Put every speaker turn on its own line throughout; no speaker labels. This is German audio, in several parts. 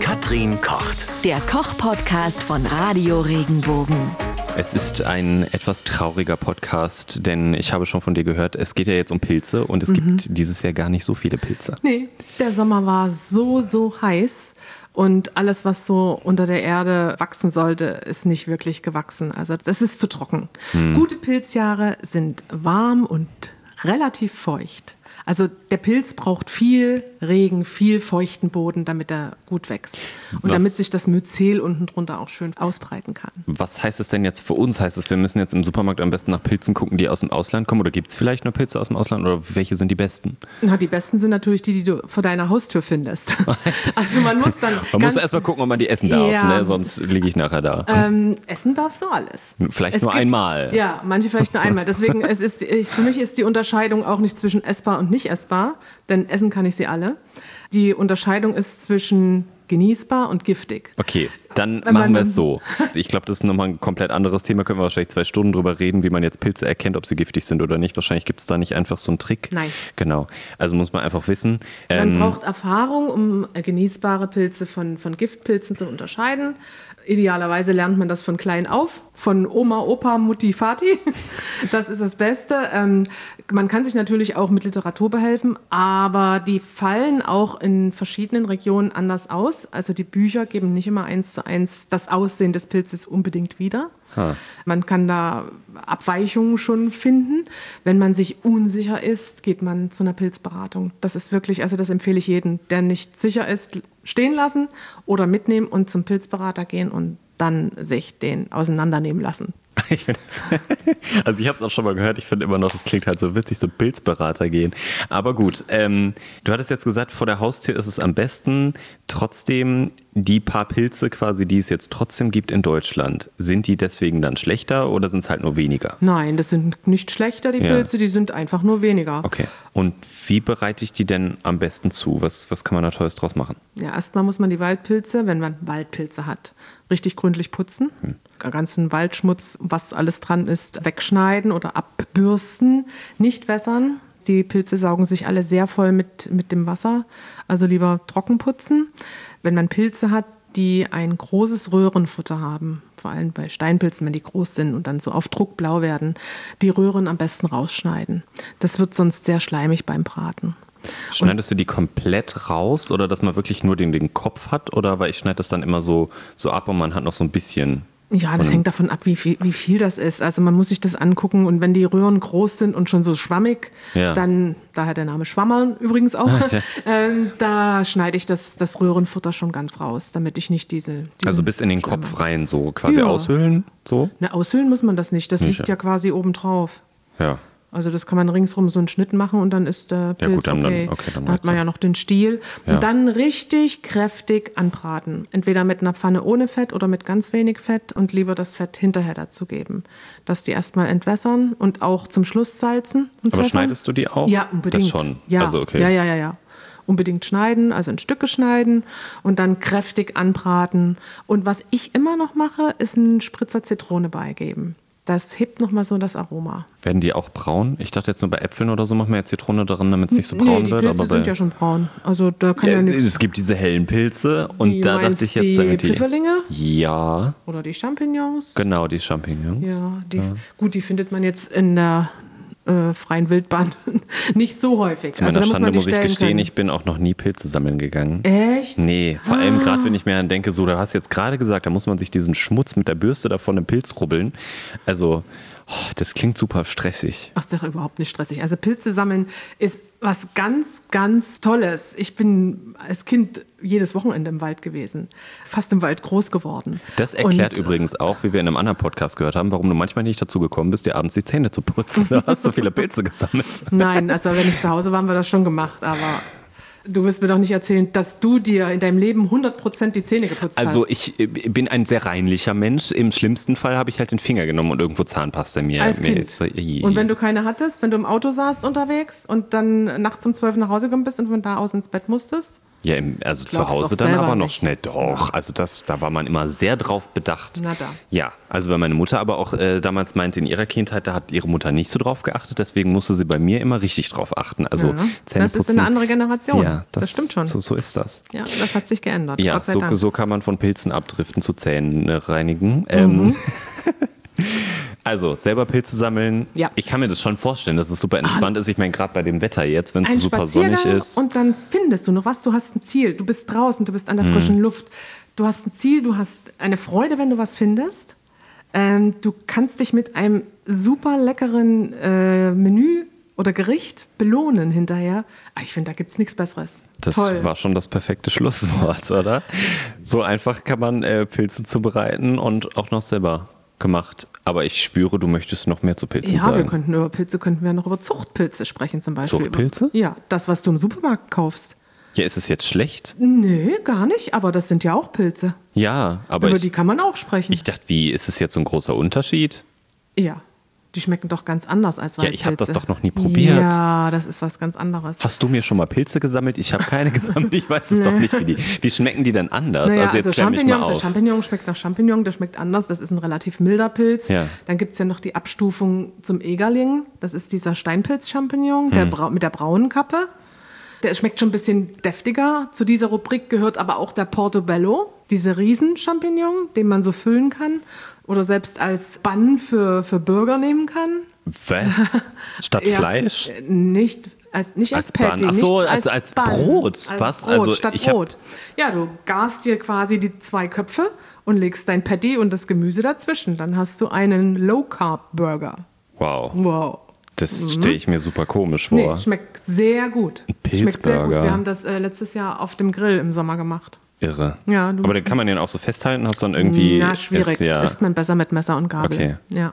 Katrin kocht.
Der Koch-Podcast von Radio Regenbogen.
Es ist ein etwas trauriger Podcast, denn ich habe schon von dir gehört, es geht ja jetzt um Pilze und es gibt dieses Jahr gar nicht so viele Pilze.
Nee, der Sommer war so, so heiß. Und alles, was so unter der Erde wachsen sollte, ist nicht wirklich gewachsen. Also das ist zu trocken. Gute Pilzjahre sind warm und relativ feucht. Also der Pilz braucht viel Regen, viel feuchten Boden, damit er gut wächst. Und
Was-
damit sich das Myzel unten drunter auch schön ausbreiten kann.
Was heißt es denn jetzt für uns? Heißt es, wir müssen jetzt im Supermarkt am besten nach Pilzen gucken, die aus dem Ausland kommen? Oder gibt es vielleicht nur Pilze aus dem Ausland? Oder welche sind die besten?
Na, die besten sind natürlich die, die du vor deiner Haustür findest. Also man muss dann.
Man muss erst mal gucken, ob man die essen darf,
Ja.
ne? sonst liege ich nachher da.
Ähm, essen darfst du alles.
Vielleicht
Es
nur
gibt-
einmal.
Ja, manche vielleicht nur einmal. Deswegen es ist ich, für mich ist die Unterscheidung auch nicht zwischen essbar und nicht essbar, denn essen kann ich sie alle. Die Unterscheidung ist zwischen genießbar und giftig.
Okay, dann
Wenn
machen wir es so. Ich glaube, das ist nochmal ein komplett anderes Thema. Können wir wahrscheinlich zwei Stunden drüber reden, wie man jetzt Pilze erkennt, ob sie giftig sind oder nicht. Wahrscheinlich gibt es da nicht einfach so einen Trick.
Nein.
Genau. Also muss man einfach wissen.
Man
ähm,
braucht Erfahrung, um äh, genießbare Pilze von, von Giftpilzen zu unterscheiden. Idealerweise lernt man das von klein auf, von Oma, Opa, Mutti, Vati. Das ist das Beste. Ähm, man kann sich natürlich auch mit Literatur behelfen, aber die fallen auch in verschiedenen Regionen anders aus. Also die Bücher geben nicht immer eins zu eins das Aussehen des Pilzes unbedingt wieder. Man kann da Abweichungen schon finden. Wenn man sich unsicher ist, geht man zu einer Pilzberatung. Das ist wirklich, also das empfehle ich jedem, der nicht sicher ist, stehen lassen oder mitnehmen und zum Pilzberater gehen und dann sich den auseinandernehmen lassen.
Ich finde also ich habe es auch schon mal gehört, ich finde immer noch, es klingt halt so witzig, so Pilzberater gehen. Aber gut, ähm, du hattest jetzt gesagt, vor der Haustür ist es am besten. Trotzdem, die paar Pilze quasi, die es jetzt trotzdem gibt in Deutschland, sind die deswegen dann schlechter oder sind es halt nur weniger?
Nein, das sind nicht schlechter, die
Ja.
Pilze, die sind einfach nur weniger.
Okay. Und wie bereite ich die denn am besten zu? Was, was kann man da Tolles draus machen?
Ja, erstmal muss man die Waldpilze, wenn man Waldpilze hat, richtig gründlich putzen. Den ganzen Waldschmutz, was alles dran ist, wegschneiden oder abbürsten, nicht wässern. Die Pilze saugen sich alle sehr voll mit, mit dem Wasser, also lieber trocken putzen. Wenn man Pilze hat, die ein großes Röhrenfutter haben, vor allem bei Steinpilzen, wenn die groß sind und dann so auf Druck blau werden, die Röhren am besten rausschneiden. Das wird sonst sehr schleimig beim Braten.
Schneidest du die komplett raus oder dass man wirklich nur den, den Kopf hat? Oder weil ich schneide das dann immer so, so ab und man hat noch so ein bisschen.
Ja, das hängt davon ab, wie viel, wie viel das ist. Also man muss sich das angucken und wenn die Röhren groß sind und schon so schwammig,
Ja.
dann, daher der Name Schwammern übrigens auch, ähm, da schneide ich das, das Röhrenfutter schon ganz raus, damit ich nicht diese...
Also bis in den
Schleim
Kopf rein, so quasi
Ja.
aushöhlen. So?
Na, aushöhlen muss man das nicht, das
Nicht,
liegt
ja.
ja quasi oben drauf.
Ja.
Also das kann man ringsrum so einen Schnitt machen und dann ist der Pilz
gut, dann- dann-
okay.
okay, dann
dann hat man
ja.
ja noch den Stiel.
Ja.
Und dann richtig kräftig anbraten. Entweder mit einer Pfanne ohne Fett oder mit ganz wenig Fett und lieber das Fett hinterher dazugeben. Dass die erstmal entwässern und auch zum Schluss salzen. Und
Aber
pfeffern.
schneidest du die auch?
Ja, unbedingt.
Das schon.
Ja,
Also, okay.
ja, ja, ja, ja. Unbedingt schneiden, also in Stücke schneiden und dann kräftig anbraten. Und was ich immer noch mache, ist einen Spritzer Zitrone beigeben. Das hebt nochmal so das Aroma.
Werden die auch braun? Ich dachte jetzt nur bei Äpfeln oder so machen wir ja Zitrone darin, damit es nicht so braun
nee, die
wird.
Pilze
bei,
sind ja schon braun. Also da kann ja,
Ja,
nichts.
es gibt diese hellen Pilze und
Wie
da dachte ich jetzt,
die
die.
Pfifferlinge?
Ja,
Oder die Champignons.
genau, die Champignons.
Ja, die, gut, die findet man jetzt in der äh, freien Wildbahn nicht so häufig.
Zu meiner
also,
Schande
die
muss ich gestehen,
können.
ich bin auch noch nie Pilze sammeln gegangen.
Echt?
Nee, vor allem gerade, wenn ich mir dann denke, so, du hast jetzt gerade gesagt, da muss man sich diesen Schmutz mit der Bürste davon im Pilz rubbeln. Also, oh, das klingt super stressig.
Ach, ist doch überhaupt nicht stressig. Also Pilze sammeln ist was ganz, ganz Tolles. Ich bin als Kind jedes Wochenende im Wald gewesen, fast im Wald groß geworden.
Das erklärt
Und,
übrigens auch, wie wir in einem anderen Podcast gehört haben, warum du manchmal nicht dazu gekommen bist, dir abends die Zähne zu putzen. Du hast so viele Pilze gesammelt.
Nein, also wenn ich zu Hause war, haben wir das schon gemacht, aber du wirst mir doch nicht erzählen, dass du dir in deinem Leben 100% die Zähne geputzt
Also
hast.
ich äh, bin ein sehr reinlicher Mensch. Im schlimmsten Fall habe ich halt den Finger genommen und irgendwo Zahnpasta mir.
Als
mir
Kind.
ist- äh,
Und wenn du keine hattest, wenn du im Auto saßt unterwegs und dann nachts um 12 nach Hause gekommen bist und von da aus ins Bett musstest?
Ja, im, also zu Hause dann aber noch
nicht.
schnell. Doch, also das, da war man immer sehr drauf bedacht.
Na da.
Ja, also weil meine Mutter aber auch äh, damals meinte, in ihrer Kindheit, da hat ihre Mutter nicht so drauf geachtet, deswegen musste sie bei mir immer richtig drauf achten. Also
Ja, das
Zähneputzen.
ist eine andere Generation.
Ja,
Das stimmt schon.
So, so ist das.
Ja, das hat sich geändert.
Ja, so, so kann man von Pilzen abdriften zu Zähnen äh, reinigen. Ähm,
Mhm.
also, selber Pilze sammeln.
Ja.
Ich kann mir das schon vorstellen, dass es super entspannt ist. Ich meine, gerade bei dem Wetter jetzt, wenn es so super sonnig ist.
und dann findest du noch was. Du hast ein Ziel. Du bist draußen, du bist an der
Mhm.
frischen Luft. Du hast ein Ziel, du hast eine Freude, wenn du was findest. Ähm, du kannst dich mit einem super leckeren äh, Menü oder Gericht belohnen hinterher. Ah, Ich finde, da gibt es nichts Besseres.
Das
Toll.
war schon das perfekte Schlusswort, oder? So einfach kann man äh, Pilze zubereiten und auch noch selber gemacht. Aber ich spüre, du möchtest noch mehr zu Pilzen
ja,
sagen.
wir könnten über Pilze, könnten wir noch über Zuchtpilze sprechen zum Beispiel.
Zuchtpilze?
Ja, das, was du im Supermarkt kaufst.
ja, ist es jetzt schlecht?
Nö, gar nicht, aber das sind ja auch Pilze.
Ja, aber
über
ich,
die kann man auch sprechen.
ich dachte, wie, ist es jetzt so ein großer Unterschied?
ja, die schmecken doch ganz anders als
Ja,
Waldpilze.
ich hab das doch noch nie probiert.
Ja, das ist was ganz anderes.
Hast du mir schon mal Pilze gesammelt? Ich habe keine gesammelt. Ich weiß es doch nicht, wie die. Wie schmecken die denn anders?
Naja,
also jetzt
also
mich mal
Champignon, der
auf.
Champignon schmeckt nach Champignon, der schmeckt anders. Das ist ein relativ milder Pilz.
Ja.
Dann gibt es ja noch die Abstufung zum Egerling. Das ist dieser Steinpilz-Champignon der
Hm.
mit der braunen Kappe. Der schmeckt schon ein bisschen deftiger. Zu dieser Rubrik gehört aber auch der Portobello, dieser Riesenchampignon, den man so füllen kann oder selbst als Bann für, für Burger nehmen kann.
Hä? Statt
Ja,
Fleisch?
äh, Nicht als, nicht als,
Als Bun.
Patty.
Ach so, als- als
Bun,
Brot.
Als
Was?
Brot,
Also
statt Brot. Ja, du garst dir quasi die zwei Köpfe und legst dein Patty und das Gemüse dazwischen. Dann hast du einen Low-Carb-Burger.
Wow.
Wow.
Das stelle ich mir super komisch vor.
Mhm. Nee, schmeckt sehr gut. Schmeckt sehr gut.
Pilzburger.
Wir haben das äh, letztes Jahr auf dem Grill im Sommer gemacht.
Irre.
Ja, du-
Aber dann kann man den auch so festhalten, hast dann irgendwie.
Na, schwierig.
Ist, ja.
Isst man besser mit Messer und Gabel.
Okay.
Ja.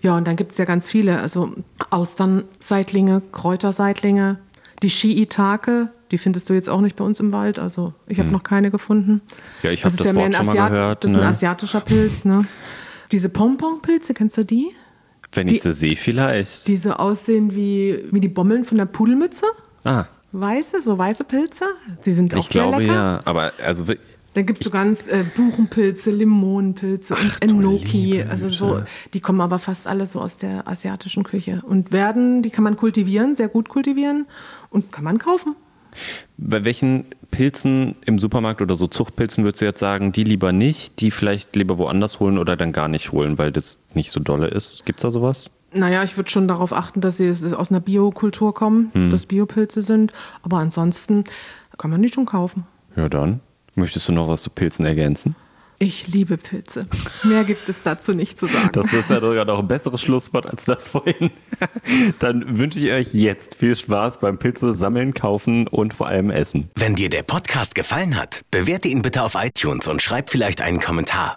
Ja, und dann gibt es ja ganz viele. Also Austernseitlinge, Kräuterseitlinge, die Shiitake, die findest du jetzt auch nicht bei uns im Wald. Also ich habe noch keine gefunden.
Hm. Ja, ich hab
ist
das
mehr
Wort
ein
schon mal gehört,
Das ist ein
ne?
asiatischer Pilz, ne? Diese Pompon-Pilze, kennst du die?
Wenn ich
die-
sie sehe, vielleicht.
Die so aussehen wie, wie die Bommeln von der Pudelmütze.
ah,
Weiße, so weiße Pilze. Die sind auch
ich glaube
sehr lecker.
ja. Aber also
Dann gibt es so ganz äh, Buchenpilze, Limonenpilze und
du
Enoki. Also so, die kommen aber fast alle so aus der asiatischen Küche und werden, die kann man kultivieren, sehr gut kultivieren und kann man kaufen.
bei welchen Pilzen im Supermarkt oder so Zuchtpilzen würdest du jetzt sagen, die lieber nicht, die vielleicht lieber woanders holen oder dann gar nicht holen, weil das nicht so dolle ist? Gibt's da sowas?
Naja, ich würde schon darauf achten, dass sie aus einer Biokultur kommen,
Hm.
dass Biopilze sind. Aber ansonsten kann man die schon kaufen.
Ja, dann. Möchtest du noch was zu Pilzen ergänzen?
Ich liebe Pilze. Mehr gibt es dazu nicht zu sagen.
Das ist ja sogar noch ein besseres Schlusswort als das vorhin. Dann wünsche ich euch jetzt viel Spaß beim Pilze sammeln, kaufen und vor allem essen.
Wenn dir der Podcast gefallen hat, bewerte ihn bitte auf iTunes und schreib vielleicht einen Kommentar.